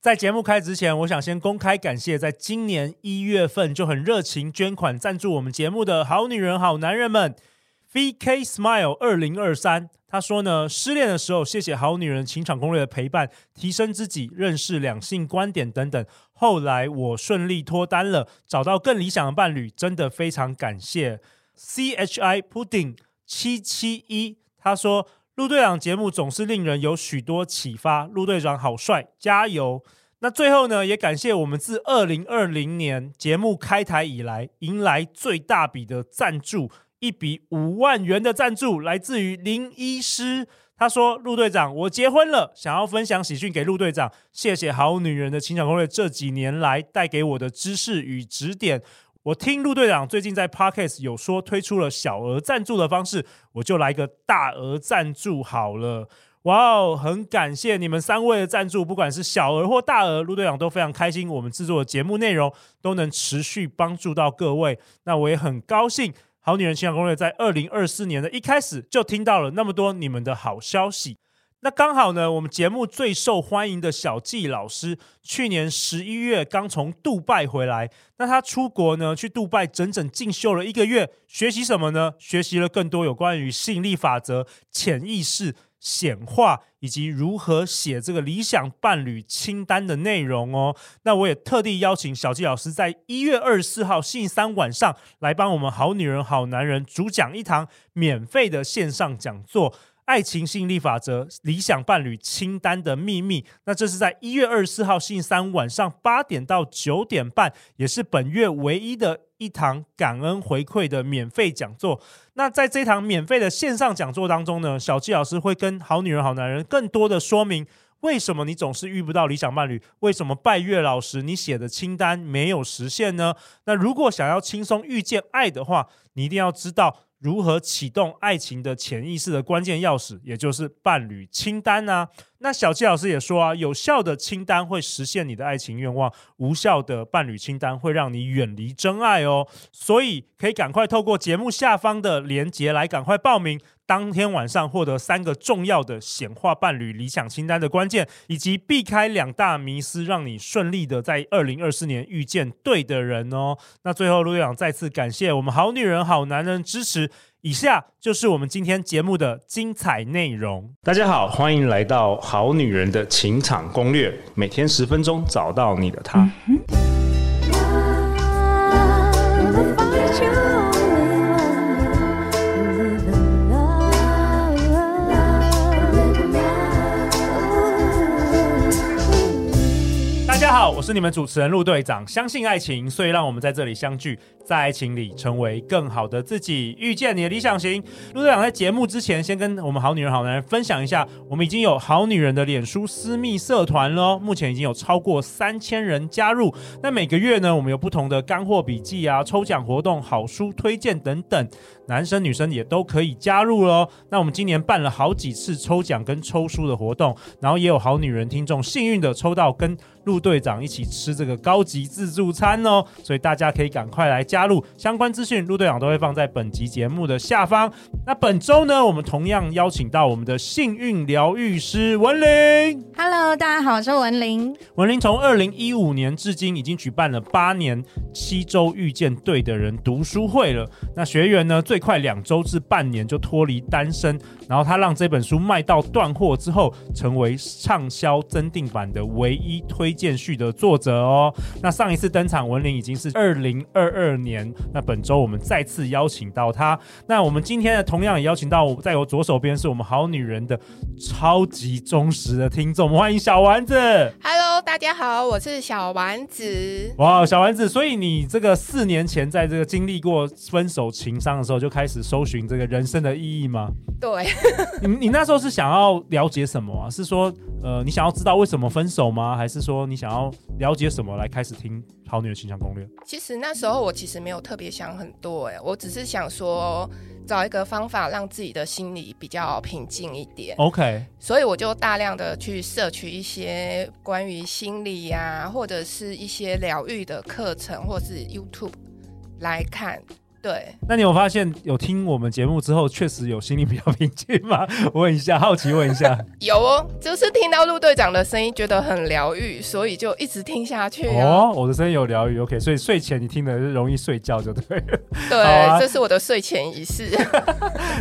在节目开始之前，我想先公开感谢，在今年一月份就很热情捐款赞助我们节目的好女人、好男人们。VK Smile 二零二三，他说呢，失恋的时候，谢谢好女人情场攻略的陪伴，提升自己，认识两性观点等等。后来我顺利脱单了，找到更理想的伴侣，真的非常感谢。CHI Pudding 七七一，他说。陆队长节目总是令人有许多启发，陆队长好帅，加油！那最后呢，也感谢我们自二零二零年节目开台以来，迎来最大笔的赞助，一笔五万元的赞助，来自于林医师。他说：“陆队长，我结婚了，想要分享喜讯给陆队长，谢谢好女人的情场攻略这几年来带给我的知识与指点。”我听陆队长最近在 Podcast 有说推出了小额赞助的方式，我就来个大额赞助好了。哇哦，很感谢你们三位的赞助，不管是小额或大额，陆队长都非常开心。我们制作的节目内容都能持续帮助到各位，那我也很高兴。好女人情场攻略在二零二四年的一开始就听到了那么多你们的好消息。那刚好呢，我们节目最受欢迎的小纪老师，去年十一月刚从杜拜回来。那他出国呢，去杜拜整整进修了一个月，学习什么呢？学习了更多有关于吸引力法则、潜意识显化以及如何写这个理想伴侣清单的内容哦。那我也特地邀请小纪老师在一月二十四号星期三晚上来帮我们好女人好男人主讲一堂免费的线上讲座。爱情吸引力法则、理想伴侣清单的秘密。那这是在一月二十四号星期三晚上八点到九点半，也是本月唯一的一堂感恩回馈的免费讲座。那在这堂免费的线上讲座当中呢，小纪老师会跟好女人、好男人更多的说明，为什么你总是遇不到理想伴侣？为什么拜月老师你写的清单没有实现呢？那如果想要轻松遇见爱的话，你一定要知道。如何启动爱情的潜意识的关键钥匙，也就是伴侣清单呢、那小七老师也说啊，有效的清单会实现你的爱情愿望，无效的伴侣清单会让你远离真爱哦。所以可以赶快透过节目下方的连结来赶快报名。当天晚上获得三个重要的显化伴侣理想清单的关键，以及避开两大迷思，让你顺利的在二零二四年遇见对的人哦。那最后，陆队长再次感谢我们好女人好男人支持。以下就是我们今天节目的精彩内容。大家好，欢迎来到好女人的情场攻略，每天十分钟，找到你的他。嗯我是你们主持人陆队长。相信爱情，所以让我们在这里相聚，在爱情里成为更好的自己，遇见你的理想型。陆队长在节目之前，先跟我们好女人、好男人分享一下，我们已经有好女人的脸书私密社团喽，目前已经有超过三千人加入。那每个月呢，我们有不同的干货笔记啊、抽奖活动、好书推荐等等，男生女生也都可以加入喽。那我们今年办了好几次抽奖跟抽书的活动，然后也有好女人听众幸运的抽到跟陆队长一起吃这个高级自助餐哦，所以大家可以赶快来加入。相关资讯，陆队长都会放在本集节目的下方。那本周呢，我们同样邀请到我们的幸运疗愈师文玲。Hello，大家好，我是文玲。文玲从二零一五年至今已经举办了八年七周遇见对的人读书会了。那学员呢，最快两周至半年就脱离单身。然后他让这本书卖到断货之后，成为畅销增订版的唯一推荐序的作者哦。那上一次登场文玲已经是二零二二年，那本周我们再次邀请到她。那我们今天呢，同样也邀请到我在我左手边是我们好女人的超级忠实的听众，欢迎小丸子。Hello，大家好，我是小丸子。哇，小丸子，所以你这个四年前在这个经历过分手情伤的时候，就开始搜寻这个人生的意义吗？对。你你那时候是想要了解什么啊？是说，呃，你想要知道为什么分手吗？还是说你想要了解什么来开始听《好女人情场攻略》？其实那时候我其实没有特别想很多，哎，我只是想说找一个方法让自己的心里比较平静一点。OK，所以我就大量的去摄取一些关于心理呀、啊，或者是一些疗愈的课程，或是 YouTube 来看。对，那你有发现有听我们节目之后，确实有心里比较平静吗？问一下，好奇问一下。有哦，就是听到陆队长的声音，觉得很疗愈，所以就一直听下去、啊。哦，我的声音有疗愈，OK，所以睡前你听的是容易睡觉就对了。对，啊、这是我的睡前仪式。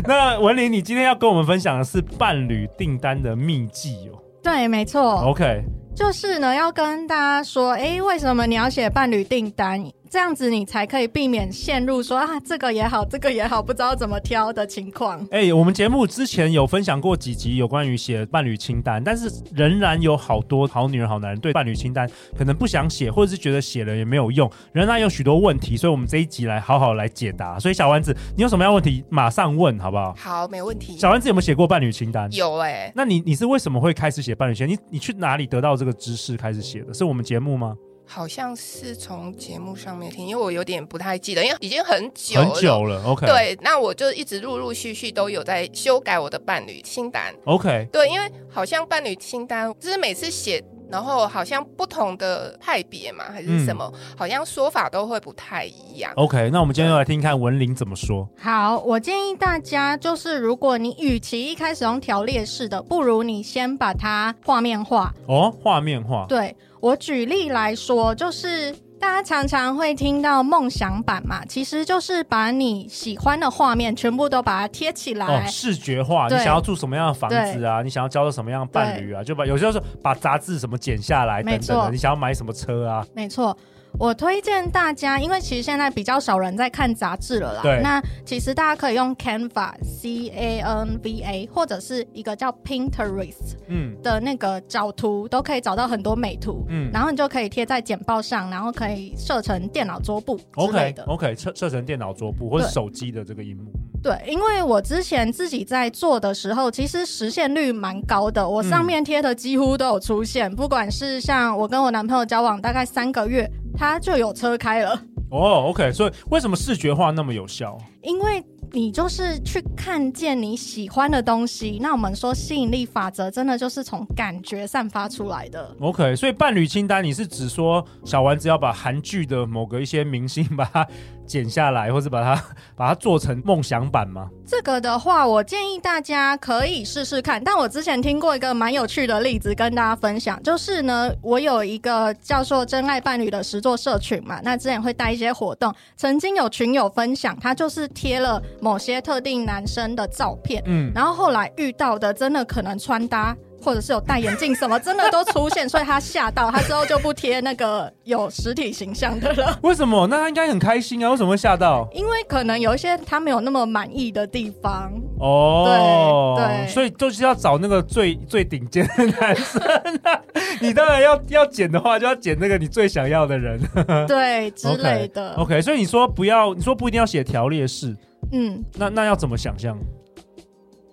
那文玲，你今天要跟我们分享的是伴侣订单的秘籍哦。对，没错。OK，就是呢，要跟大家说，哎，为什么你要写伴侣订单？这样子你才可以避免陷入说啊，这个也好，这个也好，不知道怎么挑的情况。哎、欸，我们节目之前有分享过几集有关于写伴侣清单，但是仍然有好多好女人、好男人对伴侣清单可能不想写，或者是觉得写了也没有用，仍然有许多问题。所以，我们这一集来好好来解答。所以，小丸子，你有什么样问题，马上问好不好？好，没问题。小丸子有没有写过伴侣清单？有哎、欸。那你你是为什么会开始写伴侣清单？你你去哪里得到这个知识开始写的？是我们节目吗？好像是从节目上面听，因为我有点不太记得，因为已经很久了。很久了，OK。对，那我就一直陆陆续续都有在修改我的伴侣清单，OK。对，因为好像伴侣清单就是每次写，然后好像不同的派别嘛，还是什么，嗯、好像说法都会不太一样。OK，那我们今天就来听看文玲怎么说。好，我建议大家就是，如果你与其一开始用条列式的，不如你先把它画面化。哦，画面化。对。我举例来说，就是大家常常会听到梦想版嘛，其实就是把你喜欢的画面全部都把它贴起来，哦，视觉化。你想要住什么样的房子啊？你想要交到什么样的伴侣啊？就把有些时候是把杂志什么剪下来等等的。你想要买什么车啊？没错。我推荐大家，因为其实现在比较少人在看杂志了啦。对。那其实大家可以用 Canva，C A N V A，或者是一个叫 Pinterest，嗯，的那个找图，都可以找到很多美图。嗯。然后你就可以贴在简报上，然后可以设成电脑桌布之类的。OK，OK，设设成电脑桌布或者手机的这个萤幕。对，因为我之前自己在做的时候，其实实现率蛮高的。我上面贴的几乎都有出现，嗯、不管是像我跟我男朋友交往大概三个月。他就有车开了哦，OK，所以为什么视觉化那么有效？因为你就是去看见你喜欢的东西。那我们说吸引力法则，真的就是从感觉散发出来的。OK，所以伴侣清单，你是指说小丸子要把韩剧的某个一些明星把它剪下来，或者把它 把它做成梦想版吗？这个的话，我建议大家可以试试看。但我之前听过一个蛮有趣的例子，跟大家分享，就是呢，我有一个叫做“真爱伴侣”的实作社群嘛，那之前会带一些活动，曾经有群友分享，他就是贴了某些特定男生的照片，嗯，然后后来遇到的真的可能穿搭。或者是有戴眼镜什么，真的都出现，所以他吓到，他之后就不贴那个有实体形象的了。为什么？那他应该很开心啊？为什么会吓到？因为可能有一些他没有那么满意的地方。哦，对对，所以就是要找那个最最顶尖的男生啊。你当然要要剪的话，就要剪那个你最想要的人，对之类的。Okay, OK，所以你说不要，你说不一定要写条列式，嗯，那那要怎么想象？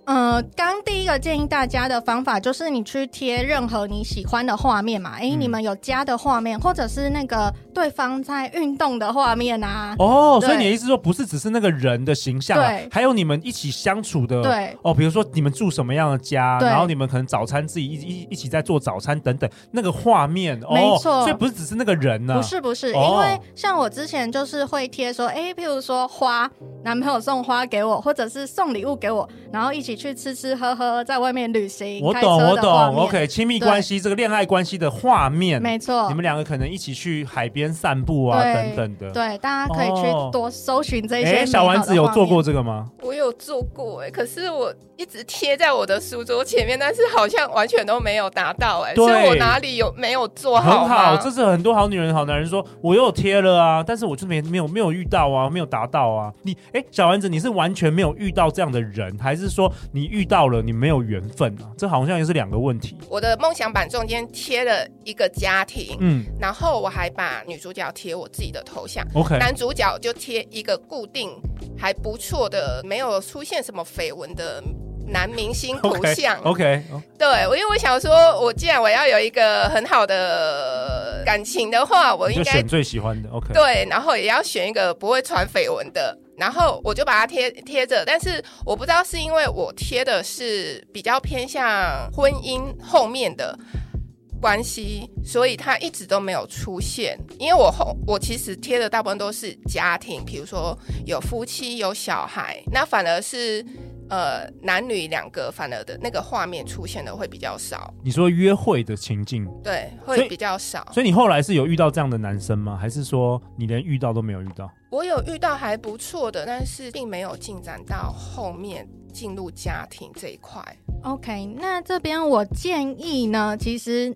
呃，刚第一个建议大家的方法就是你去贴任何你喜欢的画面嘛，诶、嗯，你们有家的画面，或者是那个对方在运动的画面啊。哦，所以你的意思说不是只是那个人的形象，啊，对，还有你们一起相处的，对。哦，比如说你们住什么样的家，然后你们可能早餐自己一一一起在做早餐等等，那个画面，哦，没错。所以不是只是那个人呢，啊，不是不是，哦，因为像我之前就是会贴说，哎，譬如说花，男朋友送花给我，或者是送礼物给我，然后一起去吃吃喝。喝在外面旅行，我懂我懂，OK，亲密关系这个恋爱关系的画面，没错，你们两个可能一起去海边散步啊，等等的，对，大家可以去多搜寻这些。哎，小丸子有做过这个吗？我有做过，哎，可是我一直贴在我的书桌前面，但是好像完全都没有达到，哎，所以我哪里有没有做好？很好，这是很多好女人、好男人说，我又贴了啊，但是我就没没有没有遇到啊，没有达到啊。你哎，小丸子，你是完全没有遇到这样的人，还是说你遇到了，你没有缘分啊？这好像也是两个问题。我的梦想版中间贴了一个家庭，嗯，然后我还把女主角贴我自己的头像，OK，男主角就贴一个固定还不错的，没有出现什么绯闻的男明星头像，OK，, okay. 对，我因为我想说，我既然我要有一个很好的感情的话，我应该选最喜欢的，OK，对，然后也要选一个不会传绯闻的。然后我就把它贴贴着，但是我不知道是因为我贴的是比较偏向婚姻后面的，关系，所以他一直都没有出现。因为我后我其实贴的大部分都是家庭，比如说有夫妻有小孩，那反而是呃男女两个，反而的那个画面出现的会比较少。你说约会的情境，对，会比较少。所以你后来是有遇到这样的男生吗？还是说你连遇到都没有遇到？我有遇到还不错的，但是并没有进展到后面进入家庭这一块。OK，那这边我建议呢，其实。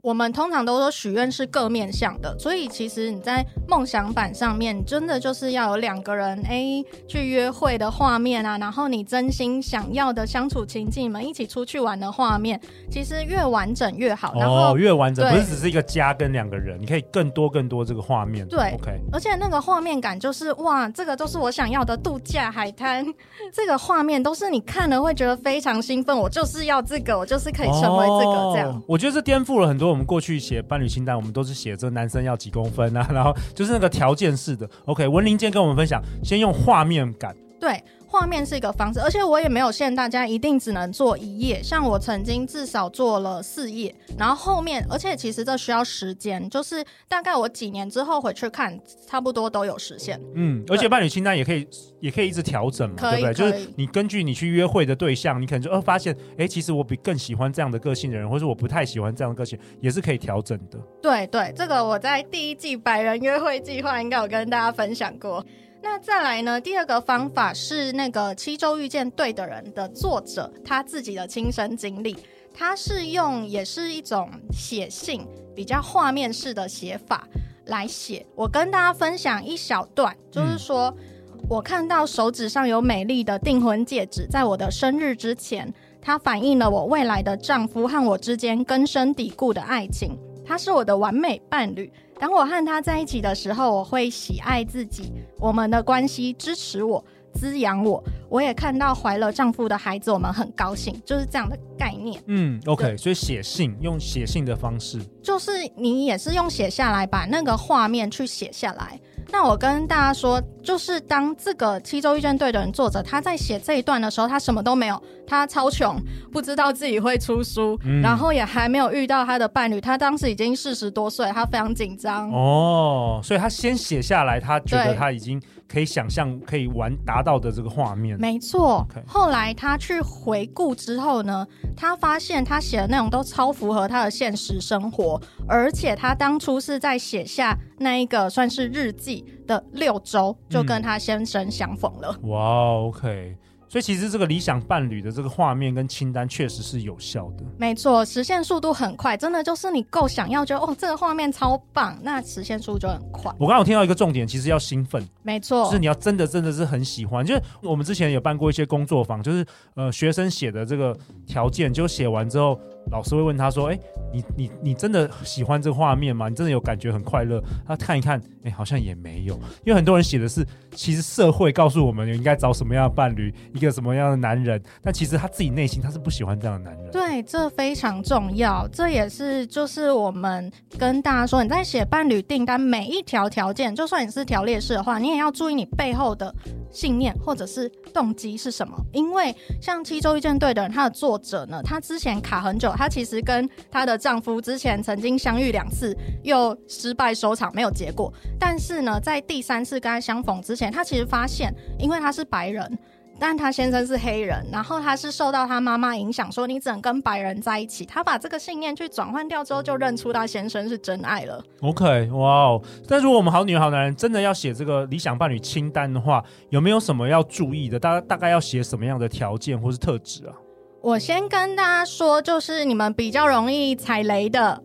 我们通常都说许愿是各面向的，所以其实你在梦想板上面，真的就是要有两个人哎去约会的画面啊，然后你真心想要的相处情境，你们一起出去玩的画面，其实越完整越好。然后哦，越完整不是只是一个家跟两个人，你可以更多更多这个画面。对，OK，而且那个画面感就是哇，这个都是我想要的度假海滩，这个画面都是你看了会觉得非常兴奋，我就是要这个，我就是可以成为这个这样。哦，我觉得这颠覆了很多。我们过去写伴侣清单，我们都是写这男生要几公分啊，然后就是那个条件式的。OK，文玲今天跟我们分享，先用画面感。对。画面是一个方式，而且我也没有限大家一定只能做一页。像我曾经至少做了四页，然后后面，而且其实这需要时间，就是大概我几年之后回去看，差不多都有实现。嗯，而且伴侣清单也可以，也可以一直调整嘛，对不对？就是你根据你去约会的对象，你可能就呃发现，哎，其实我比更喜欢这样的个性的人，或者我不太喜欢这样的个性，也是可以调整的。对对，这个我在第一季百人约会计划应该有跟大家分享过。那再来呢？第二个方法是那个七周遇见对的人的作者他自己的亲身经历，他是用也是一种写信，比较画面式的写法来写。我跟大家分享一小段，就是说、嗯、我看到手指上有美丽的订婚戒指，在我的生日之前，它反映了我未来的丈夫和我之间根深蒂固的爱情，他是我的完美伴侣。当我和他在一起的时候，我会喜爱自己，我们的关系支持我、滋养我。我也看到怀了丈夫的孩子，我们很高兴，就是这样的概念。嗯，OK，所以写信用写信的方式，就是你也是用写下来，把那个画面去写下来。那我跟大家说，就是当这个七周遇见对的人作者他在写这一段的时候，他什么都没有，他超穷，不知道自己会出书，嗯、然后也还没有遇到他的伴侣。他当时已经四十多岁，他非常紧张。哦，所以他先写下来，他觉得他已经可以想象可以玩达到的这个画面。没错。后来他去回顾之后呢，他发现他写的内容都超符合他的现实生活，而且他当初是在写下那一个算是日记的六周，就跟他先生相逢了。哇、嗯 wow，OK。所以其实这个理想伴侣的这个画面跟清单确实是有效的。没错，实现速度很快，真的就是你够想要，觉得哦，这个画面超棒，那实现速度就很快。我刚刚有听到一个重点，其实要兴奋。没错，就是你要真的真的是很喜欢。就是我们之前有办过一些工作坊，就是呃学生写的这个条件，就写完之后。老师会问他说：“哎，你你你真的喜欢这个画面吗？你真的有感觉很快乐？”他看一看，哎，好像也没有，因为很多人写的是，其实社会告诉我们应该找什么样的伴侣，一个什么样的男人，但其实他自己内心他是不喜欢这样的男人。对，这非常重要，这也是就是我们跟大家说，你在写伴侣订单每一条条件，就算你是条列式的话，你也要注意你背后的信念或者是动机是什么，因为像七周遇见对的人，他的作者呢，他之前卡很久。她其实跟她的丈夫之前曾经相遇两次，又失败收场，没有结果。但是呢，在第三次跟她相逢之前，她其实发现，因为她是白人，但她先生是黑人，然后她是受到她妈妈影响，说你只能跟白人在一起。她把这个信念去转换掉之后，就认出她先生是真爱了。OK，哇哦！但如果我们好女好男人真的要写这个理想伴侣清单的话，有没有什么要注意的？大大概要写什么样的条件或是特质啊？我先跟大家说，就是你们比较容易踩雷的。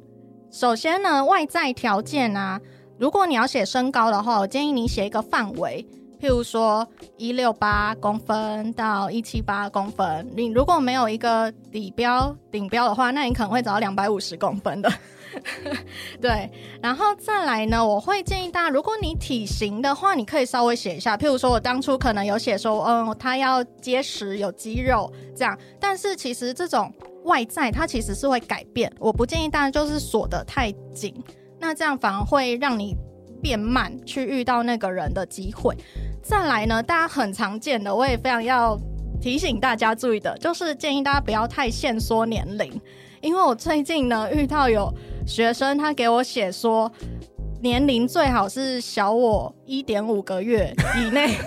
首先呢，外在条件啊，如果你要写身高的话，我建议你写一个范围，譬如说一六八公分到一七八公分。你如果没有一个底标顶标的话，那你可能会找到两百五十公分的。对，然后再来呢，我会建议大家，如果你体型的话，你可以稍微写一下，譬如说我当初可能有写说，嗯，他要结实有肌肉这样，但是其实这种外在它其实是会改变，我不建议大家就是锁得太紧，那这样反而会让你变慢去遇到那个人的机会。再来呢，大家很常见的，我也非常要提醒大家注意的，就是建议大家不要太限缩年龄。因为我最近呢遇到有学生，他给我写说，年龄最好是小我一点五个月以内。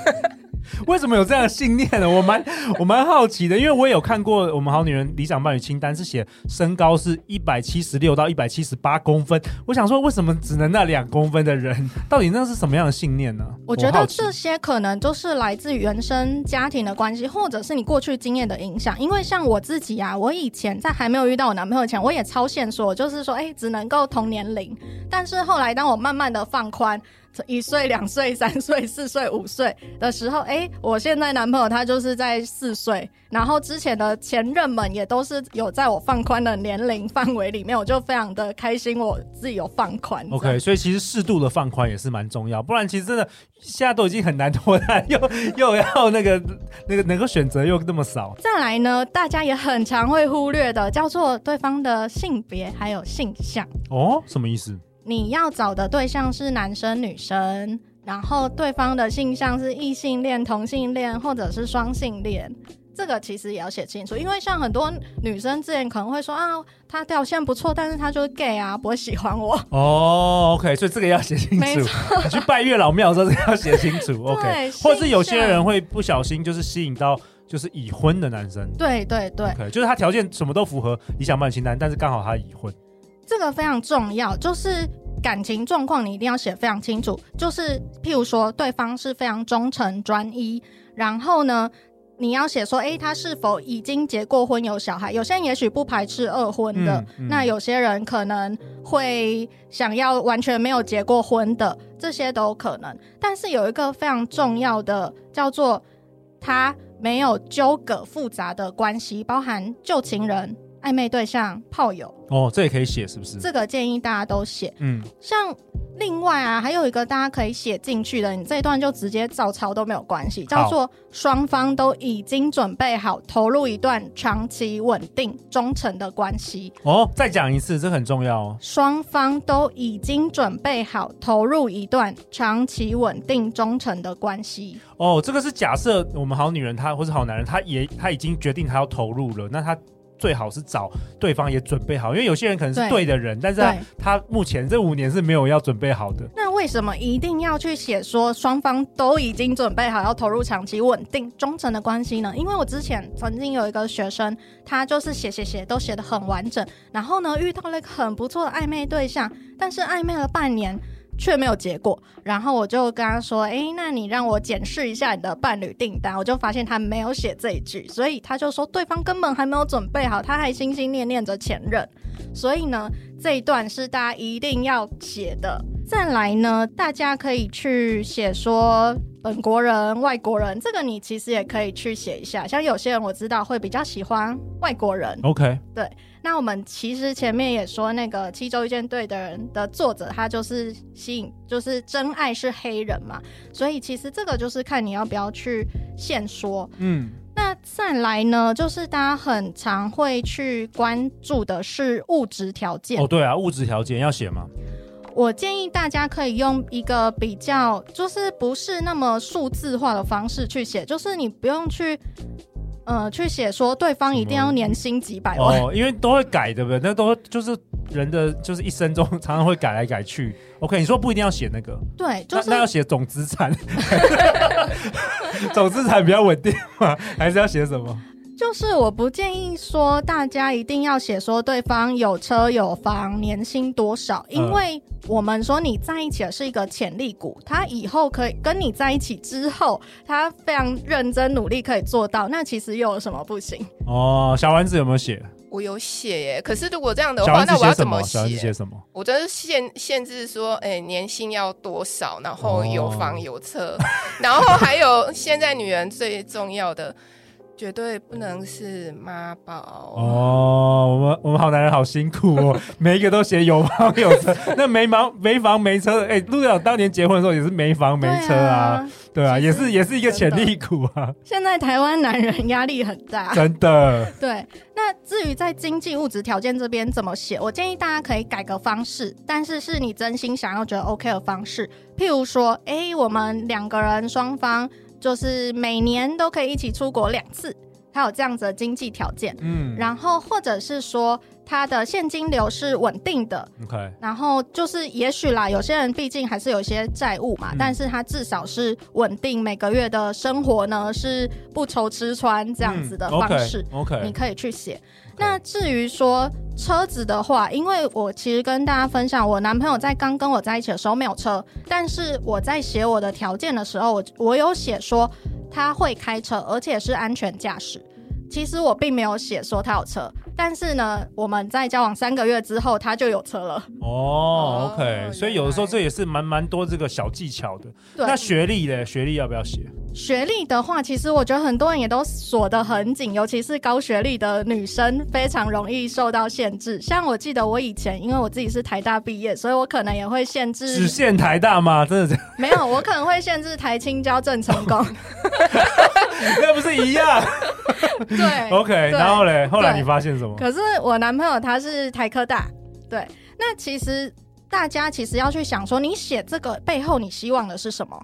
为什么有这样的信念呢？我蛮我蛮好奇的，因为我也有看过我们好女人理想伴侣清单，是写身高是一百七十六到一百七十八公分。我想说，为什么只能那两公分的人？到底那是什么样的信念呢？我觉得这些可能都是来自原生家庭的关系，或者是你过去经验的影响。因为像我自己啊，我以前在还没有遇到我男朋友前，我也超限缩，就是说，哎，只能够同年龄。但是后来，当我慢慢的放宽。一岁、两岁、三岁、四岁、五岁的时候，哎、欸，我现在男朋友他就是在四岁，然后之前的前任们也都是有在我放宽的年龄范围里面，我就非常的开心，我自己有放宽。OK，所以其实适度的放宽也是蛮重要，不然其实真的现在都已经很难脱单，又又要那个那个能够选择又那么少。再来呢，大家也很常会忽略的，叫做对方的性别还有性向。哦，什么意思？你要找的对象是男生女生，然后对方的性向是异性恋、同性恋或者是双性恋，这个其实也要写清楚，因为像很多女生之前可能会说啊，他条件不错，但是他就是 gay 啊，不会喜欢我。哦，OK，所以这个要写清楚。你去拜月老庙的时候，这个要写清楚。OK，或者是有些人会不小心就是吸引到就是已婚的男生。对对对就是他条件什么都符合理想伴侣清单，但是刚好他已婚。这个非常重要，就是感情状况你一定要写非常清楚。就是譬如说，对方是非常忠诚专一，然后呢，你要写说，诶，他是否已经结过婚有小孩？有些人也许不排斥二婚的，嗯嗯、那有些人可能会想要完全没有结过婚的，这些都有可能。但是有一个非常重要的，叫做他没有纠葛复杂的关系，包含旧情人。暧昧对象、炮友哦，这也可以写，是不是？这个建议大家都写。嗯，像另外啊，还有一个大家可以写进去的，你这一段就直接照抄都没有关系，叫做双方都已经准备好投入一段长期稳定、忠诚的关系。哦，再讲一次，这很重要哦。双方都已经准备好投入一段长期稳定、忠诚的关系。哦，这个是假设我们好女人她或是好男人，他也他已经决定他要投入了，那他。最好是找对方也准备好，因为有些人可能是对的人，但是他，目前这五年是没有要准备好的。那为什么一定要去写说双方都已经准备好要投入长期稳定忠诚的关系呢？因为我之前曾经有一个学生，他就是写写写都写的很完整，然后呢遇到了一个很不错的暧昧对象，但是暧昧了半年。却没有结果，然后我就跟他说：“哎，那你让我检视一下你的伴侣订单。”我就发现他没有写这一句，所以他就说对方根本还没有准备好，他还心心念念着前任。所以呢，这一段是大家一定要写的。再来呢，大家可以去写说本国人、外国人，这个你其实也可以去写一下。像有些人我知道会比较喜欢外国人。OK，对。那我们其实前面也说，那个七周遇见对的人的作者，他就是吸引，就是真爱是黑人嘛。所以其实这个就是看你要不要去现说。嗯。那再来呢，就是大家很常会去关注的是物质条件。哦，对啊，物质条件要写吗？我建议大家可以用一个比较，就是不是那么数字化的方式去写，就是你不用去，呃，去写说对方一定要年薪几百万哦，因为都会改，对不对？那都就是人的，就是一生中常常会改来改去。OK，你说不一定要写那个，对，就是那，那要写总资产，总资产比较稳定吗？还是要写什么？就是我不建议说大家一定要写说对方有车有房年薪多少，因为我们说你在一起的是一个潜力股，他以后可以跟你在一起之后，他非常认真努力可以做到，那其实又有什么不行？哦，小丸子有没有写？我有写耶，可是如果这样的话，那我要怎么写？小丸子写什么？我就是限限制说，哎、欸，年薪要多少，然后有房有车，哦、然后还有现在女人最重要的。绝对不能是妈宝哦！我们我们好男人好辛苦哦，每一个都写有房有车，那没房没房没车的，哎，陆队长当年结婚的时候也是没房没车啊，对啊，也是也是一个潜力股啊。现在台湾男人压力很大，真的。对，那至于在经济物质条件这边怎么写，我建议大家可以改个方式，但是是你真心想要觉得 OK 的方式，譬如说，哎，我们两个人双方。就是每年都可以一起出国两次，他有这样子的经济条件，嗯，然后或者是说他的现金流是稳定的。OK，然后就是也许啦，有些人毕竟还是有一些债务嘛，嗯、但是他至少是稳定，每个月的生活呢是不愁吃穿这样子的方式。嗯、OK，, okay 你可以去写。那至于说车子的话，因为我其实跟大家分享，我男朋友在刚跟我在一起的时候没有车，但是我在写我的条件的时候，我我有写说他会开车，而且是安全驾驶。其实我并没有写说他有车。但是呢，我们在交往三个月之后，他就有车了。哦，OK，所以有的时候这也是蛮蛮多这个小技巧的。对，那学历呢？学历要不要写？学历的话，其实我觉得很多人也都锁得很紧，尤其是高学历的女生，非常容易受到限制。像我记得我以前，因为我自己是台大毕业，所以我可能也会限制。只限台大吗？真的这样？没有，我可能会限制台青交郑成功。那不是一样？对，OK，然后嘞，后来你发现什么？可是我男朋友他是台科大，对。那其实大家其实要去想说，你写这个背后你希望的是什么？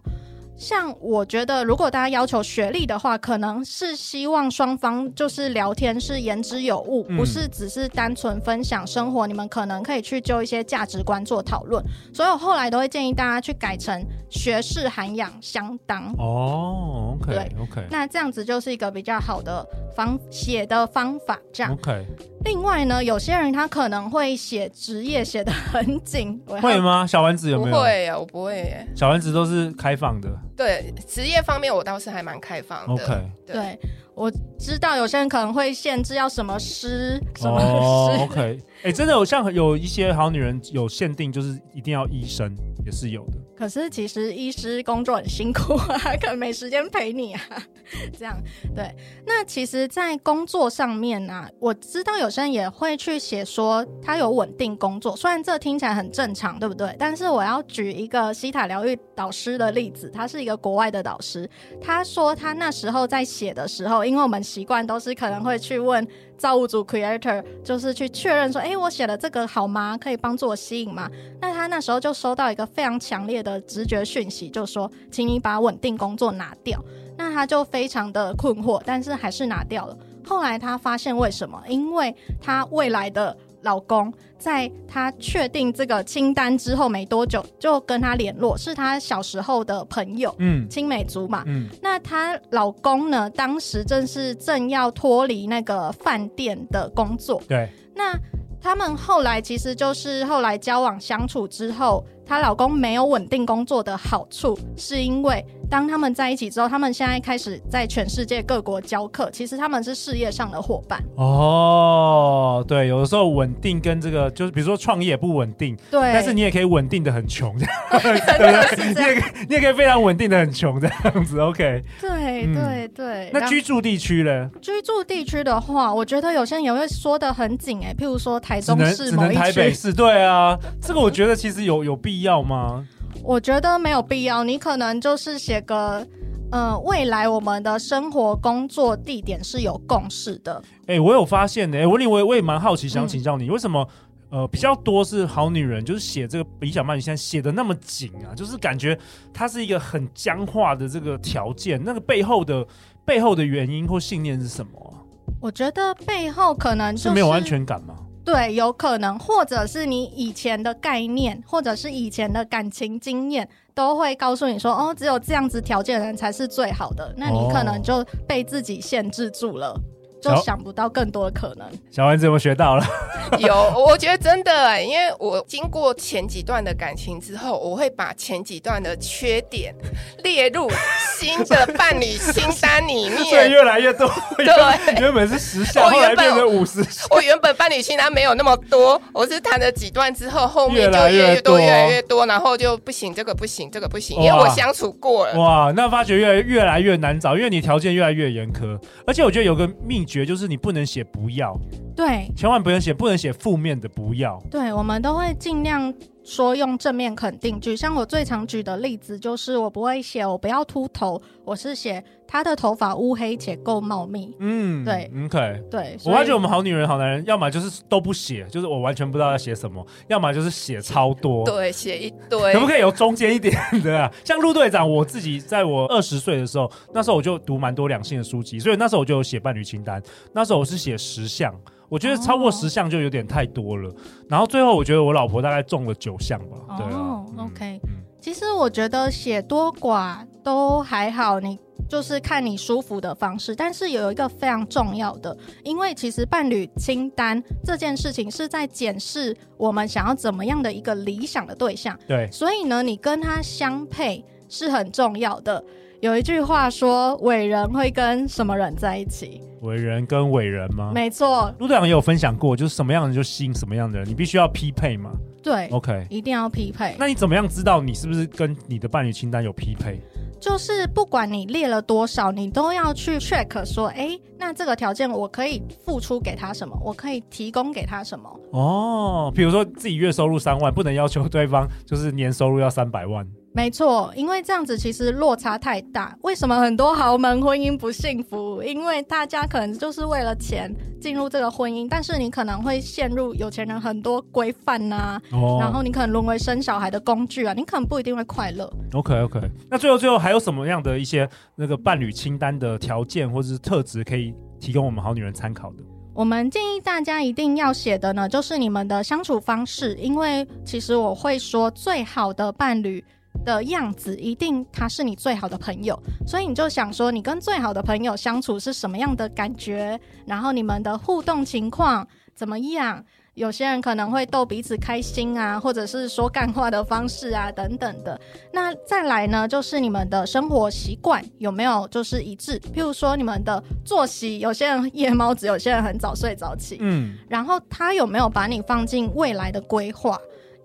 像我觉得，如果大家要求学历的话，可能是希望双方就是聊天是言之有物，嗯、不是只是单纯分享生活。你们可能可以去就一些价值观做讨论。所以我后来都会建议大家去改成学士涵养相当。哦，OK，对，OK，那这样子就是一个比较好的方写的方法。这样，OK。另外呢，有些人他可能会写职业写的很紧，会吗？小丸子有没有？不会呀，我不会耶。小丸子都是开放的。对，职业方面我倒是还蛮开放的。OK，对，对，我知道有些人可能会限制要什么师什么师。Oh, OK，哎、欸，真的有像有一些好女人有限定，就是一定要医生，也是有的。可是其实医师工作很辛苦啊，可能没时间陪你啊。这样对。那其实，在工作上面、啊，我知道有些人也会去写说他有稳定工作，虽然这听起来很正常，对不对？但是我要举一个西塔疗愈导师的例子，他是一个国外的导师，他说他那时候在写的时候，因为我们习惯都是可能会去问。造物主 Creator 就是去确认说，哎、我写的这个好吗？可以帮助我吸引吗？那他那时候就收到一个非常强烈的直觉讯息，就说，请你把稳定工作拿掉。那他就非常的困惑，但是还是拿掉了。后来他发现为什么？因为她未来的。老公在他确定这个清单之后没多久，就跟她联络，是她小时候的朋友，嗯，青梅竹马，嗯。那她老公呢，当时正是正要脱离那个饭店的工作，对。那他们后来其实就是后来交往相处之后，她老公没有稳定工作的好处，是因为。当他们在一起之后，他们现在开始在全世界各国教课。其实他们是事业上的伙伴。哦，对，有的时候稳定跟这个就是，比如说创业不稳定，对，但是你也可以稳定的很穷，对不对？你也可以你也可以非常稳定的很穷这样子。OK，对对对。那居住地区呢？居住地区的话，我觉得有些人也会说的很紧哎，譬如说台中市某一区，台北市，对啊，这个我觉得其实有有必要吗？我觉得没有必要，你可能就是写个，呃，未来我们的生活工作地点是有共识的。哎、欸，我有发现呢、欸，文玲，我也我也蛮好奇，想请教你，嗯、为什么呃比较多是好女人，就是写这个理想伴侣，现在写的那么紧啊，就是感觉它是一个很僵化的这个条件，那个背后的背后的原因或信念是什么？我觉得背后可能、就是、是没有安全感吗？对，有可能，或者是你以前的概念，或者是以前的感情经验，都会告诉你说，哦，只有这样子条件的人才是最好的，那你可能就被自己限制住了。就想不到更多的可能。小丸子有没有学到了？有，我觉得真的，因为我经过前几段的感情之后，我会把前几段的缺点列入新的伴侣清单里面。所以越来越多。对，原本是十项，后来变成五十。我原本伴侣清单没有那么多，我是谈了几段之后，后面就越来越多，越来越多，然后就不行，这个不行，这个不行，因为我相处过了。哇，那发觉越来越来越难找，因为你条件越来越严苛，而且我觉得有个秘诀。觉就是你不能写不要，对，千万不能写，不能写负面的不要。对，我们都会尽量说用正面肯定句。像我最常举的例子就是，我不会写我不要秃头，我是写他的头发乌黑且够茂密。嗯，对，OK，对。我发觉我们好女人好男人，要么就是都不写，就是我完全不知道要写什么；要么就是写超多，对，写一堆。可不可以有中间一点的啊？像陆队长，我自己在我二十岁的时候，那时候我就读蛮多两性的书籍，所以那时候我就有写伴侣清单。那时候我是写十项。我觉得超过十项就有点太多了。然后最后我觉得我老婆大概中了九项吧。对啊，OK。其实我觉得写多寡都还好，你就是看你舒服的方式。但是有一个非常重要的，因为其实伴侣清单这件事情是在检视我们想要怎么样的一个理想的对象。对，所以呢，你跟他相配是很重要的。有一句话说，伟人会跟什么人在一起？伟人跟伟人吗？没错，陆队长也有分享过，就是什么样的人就吸引什么样的人，你必须要匹配嘛。对，OK，一定要匹配。那你怎么样知道你是不是跟你的伴侣清单有匹配？就是不管你列了多少，你都要去 check 说，哎，那这个条件我可以付出给他什么？我可以提供给他什么？哦，比如说自己月收入三万，不能要求对方就是年收入要三百万。没错，因为这样子其实落差太大。为什么很多豪门婚姻不幸福？因为大家可能就是为了钱进入这个婚姻，但是你可能会陷入有钱人很多规范呐，哦、然后你可能沦为生小孩的工具啊，你可能不一定会快乐。OK OK，那最后最后还有什么样的一些那个伴侣清单的条件或者是特质可以提供我们好女人参考的？我们建议大家一定要写的呢，就是你们的相处方式，因为其实我会说最好的伴侣。的样子一定他是你最好的朋友，所以你就想说，你跟最好的朋友相处是什么样的感觉？然后你们的互动情况怎么样？有些人可能会逗彼此开心啊，或者是说干话的方式啊，等等的。那再来呢，就是你们的生活习惯有没有就是一致？譬如说你们的作息，有些人夜猫子，有些人很早睡早起，嗯，然后他有没有把你放进未来的规划？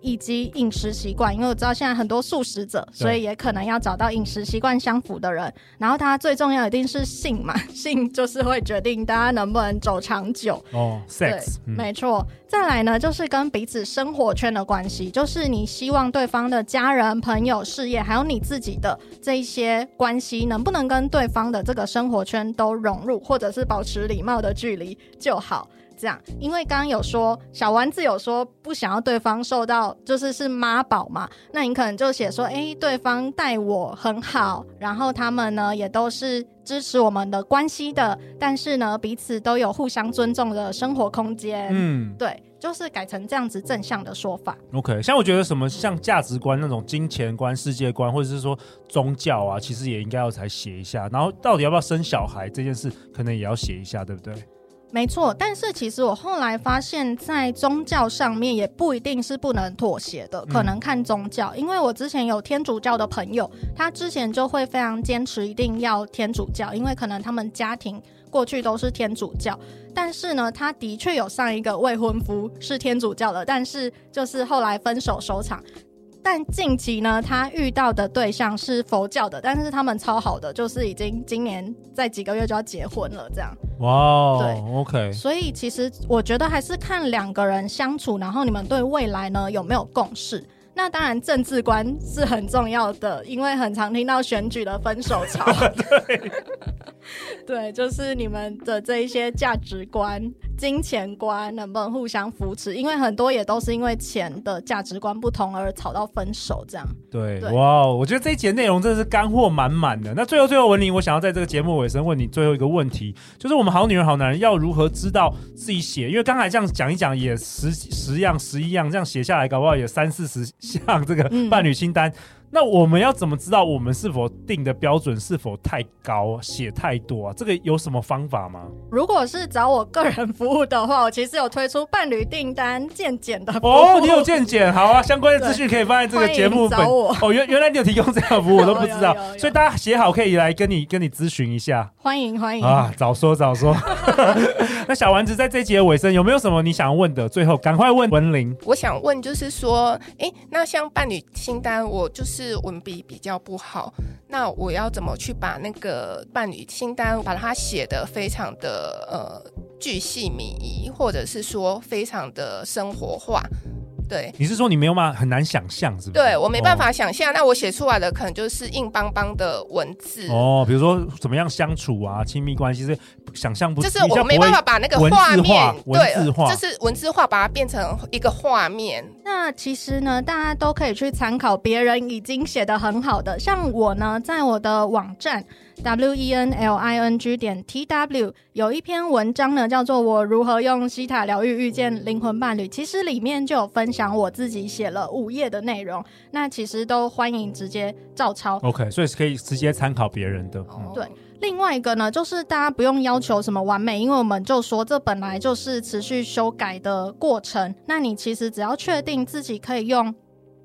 以及饮食习惯，因为我知道现在很多素食者，所以也可能要找到饮食习惯相符的人。然后他最重要一定是性嘛，性就是会决定大家能不能走长久。哦，sex，对，没错。再来呢，就是跟彼此生活圈的关系，就是你希望对方的家人、朋友、事业，还有你自己的这一些关系，能不能跟对方的这个生活圈都融入，或者是保持礼貌的距离就好。这样，因为刚刚有说小丸子有说不想要对方受到，就是是妈宝嘛，那你可能就写说，哎，对方待我很好，然后他们呢也都是支持我们的关系的，但是呢彼此都有互相尊重的生活空间。嗯，对，就是改成这样子正向的说法。OK，像我觉得什么像价值观那种金钱观、世界观，或者是说宗教啊，其实也应该要才写一下。然后到底要不要生小孩这件事，可能也要写一下，对不对？没错，但是其实我后来发现，在宗教上面也不一定是不能妥协的，可能看宗教。嗯、因为我之前有天主教的朋友，他之前就会非常坚持一定要天主教，因为可能他们家庭过去都是天主教。但是呢，他的确有上一个未婚夫是天主教的，但是就是后来分手收场。但近期呢，他遇到的对象是佛教的，但是他们超好的，就是已经今年在几个月就要结婚了，这样。哇 Wow, 对，OK。所以其实我觉得还是看两个人相处，然后你们对未来呢有没有共识。那当然政治观是很重要的，因为很常听到选举的分手潮。对。对，就是你们的这一些价值观、金钱观能不能互相扶持？因为很多也都是因为钱的价值观不同而吵到分手，这样。对，对哇，我觉得这一节内容真的是干货满满的。那最后，最后，文林，我想要在这个节目尾声问你最后一个问题，就是我们好女人、好男人要如何知道自己写？因为刚才这样讲一讲，也十十样、十一样这样写下来，搞不好也三四十项这个伴侣清单。嗯那我们要怎么知道我们是否定的标准是否太高，写太多啊？这个有什么方法吗？如果是找我个人服务的话，我其实有推出伴侣订单健检的服务。哦，你有健检，好啊，相关的资讯可以放在这个节目本。哦，原原来你有提供这样的服务，我都不知道，所以大家写好可以来跟你跟你咨询一下。欢迎欢迎啊，早说早说。那小丸子在这一节尾声有没有什么你想问的？最后赶快问文玲。我想问就是说，哎，那像伴侣清单，我就是。是文笔比较不好，那我要怎么去把那个伴侣清单把它写得非常的呃巨细靡遗，或者是说非常的生活化？对，你是说你没有办法很难想象，是不是？对我没办法想象，哦、那我写出来的可能就是硬邦邦的文字哦，比如说怎么样相处啊，亲密关系是想象不，就是我没办法把那个画面文字化，对，就是文字化，把它变成一个画面。那其实呢，大家都可以去参考别人已经写的很好的，像我呢，在我的网站 w e n l i n g 点 t w 有一篇文章呢，叫做《我如何用西塔疗愈遇见灵魂伴侣》，其实里面就有分享我自己写了五页的内容，那其实都欢迎直接照抄。OK，所以是可以直接参考别人的。嗯、对。另外一个呢，就是大家不用要求什么完美，因为我们就说这本来就是持续修改的过程。那你其实只要确定自己可以用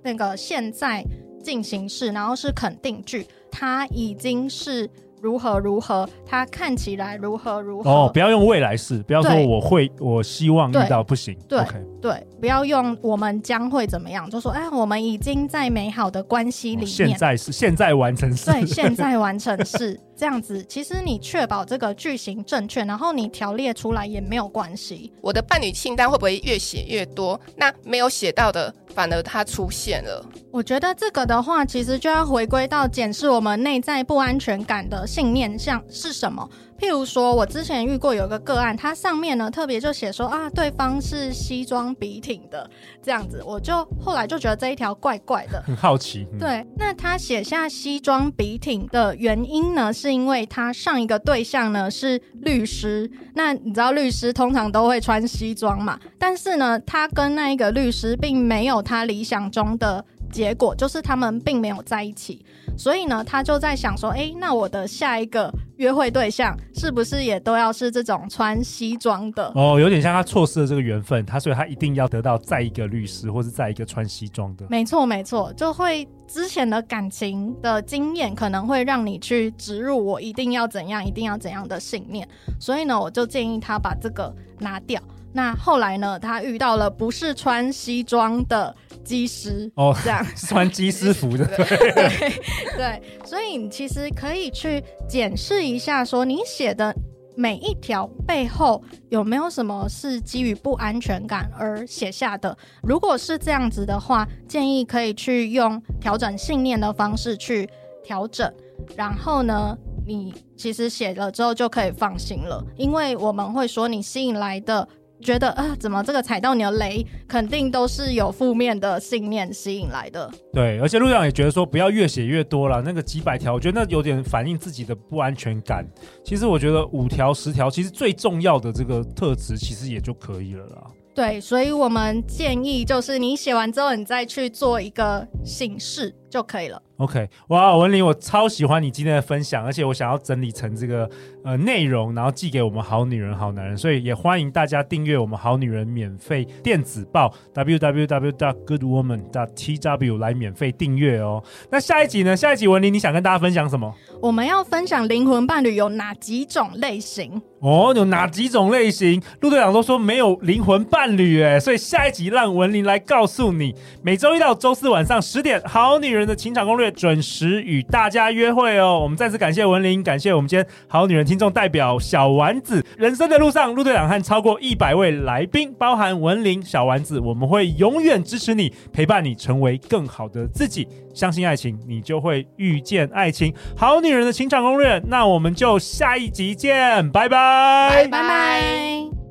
那个现在进行式，然后是肯定句，它已经是。如何如何？他看起来如何如何？哦，不要用未来式，不要说我会，我希望遇到不行。对 okay 对，不要用我们将会怎么样，就说哎，我们已经在美好的关系里面。现在是现在完成式。对，现在完成式 这样子。其实你确保这个句型正确，然后你条列出来也没有关系。我的伴侣清单会不会越写越多？那没有写到的，反而它出现了。我觉得这个的话，其实就要回归到检视我们内在不安全感的信念像是什么。譬如说，我之前遇过有个个案，他上面呢特别就写说啊，对方是西装笔挺的这样子，我就后来就觉得这一条怪怪的，很好奇。嗯、对，那他写下西装笔挺的原因呢，是因为他上一个对象呢是律师，那你知道律师通常都会穿西装嘛，但是呢，他跟那一个律师并没有他理想中的。结果就是他们并没有在一起，所以呢，他就在想说，诶，那我的下一个约会对象是不是也都要是这种穿西装的？哦，有点像他错失了这个缘分，他所以他一定要得到再一个律师，或是再一个穿西装的。没错，没错，就会之前的感情的经验可能会让你去植入我一定要怎样，一定要怎样的信念，所以呢，我就建议他把这个拿掉。那后来呢，他遇到了不是穿西装的。机师哦，这样穿机师服的，对 对，所以你其实可以去检视一下，说你写的每一条背后有没有什么是基于不安全感而写下的。如果是这样子的话，建议可以去用调整信念的方式去调整，然后呢，你其实写了之后就可以放心了，因为我们会说你吸引来的。觉得啊，怎么这个踩到你的雷，肯定都是有负面的信念吸引来的。对，而且陆长也觉得说，不要越写越多了，那个几百条，我觉得那有点反映自己的不安全感。其实我觉得五条、十条，其实最重要的这个特质，其实也就可以了啦。对，所以我们建议就是你写完之后，你再去做一个形式就可以了。OK，哇，文林，我超喜欢你今天的分享，而且我想要整理成这个呃内容，然后寄给我们好女人好男人，所以也欢迎大家订阅我们好女人免费电子报 www.goodwoman.tw 来免费订阅哦。那下一集呢？下一集文林，你想跟大家分享什么？我们要分享灵魂伴侣有哪几种类型？哦，有哪几种类型？陆队长都说没有灵魂伴侣哎，所以下一集让文林来告诉你。每周一到周四晚上十点，好女的情场攻略。准时与大家约会哦！我们再次感谢文玲，感谢我们今天好女人听众代表小丸子。人生的路上，陆队长和超过一百位来宾，包含文玲、小丸子，我们会永远支持你，陪伴你成为更好的自己。相信爱情，你就会遇见爱情。好女人的情场攻略，那我们就下一集见，拜拜，拜拜。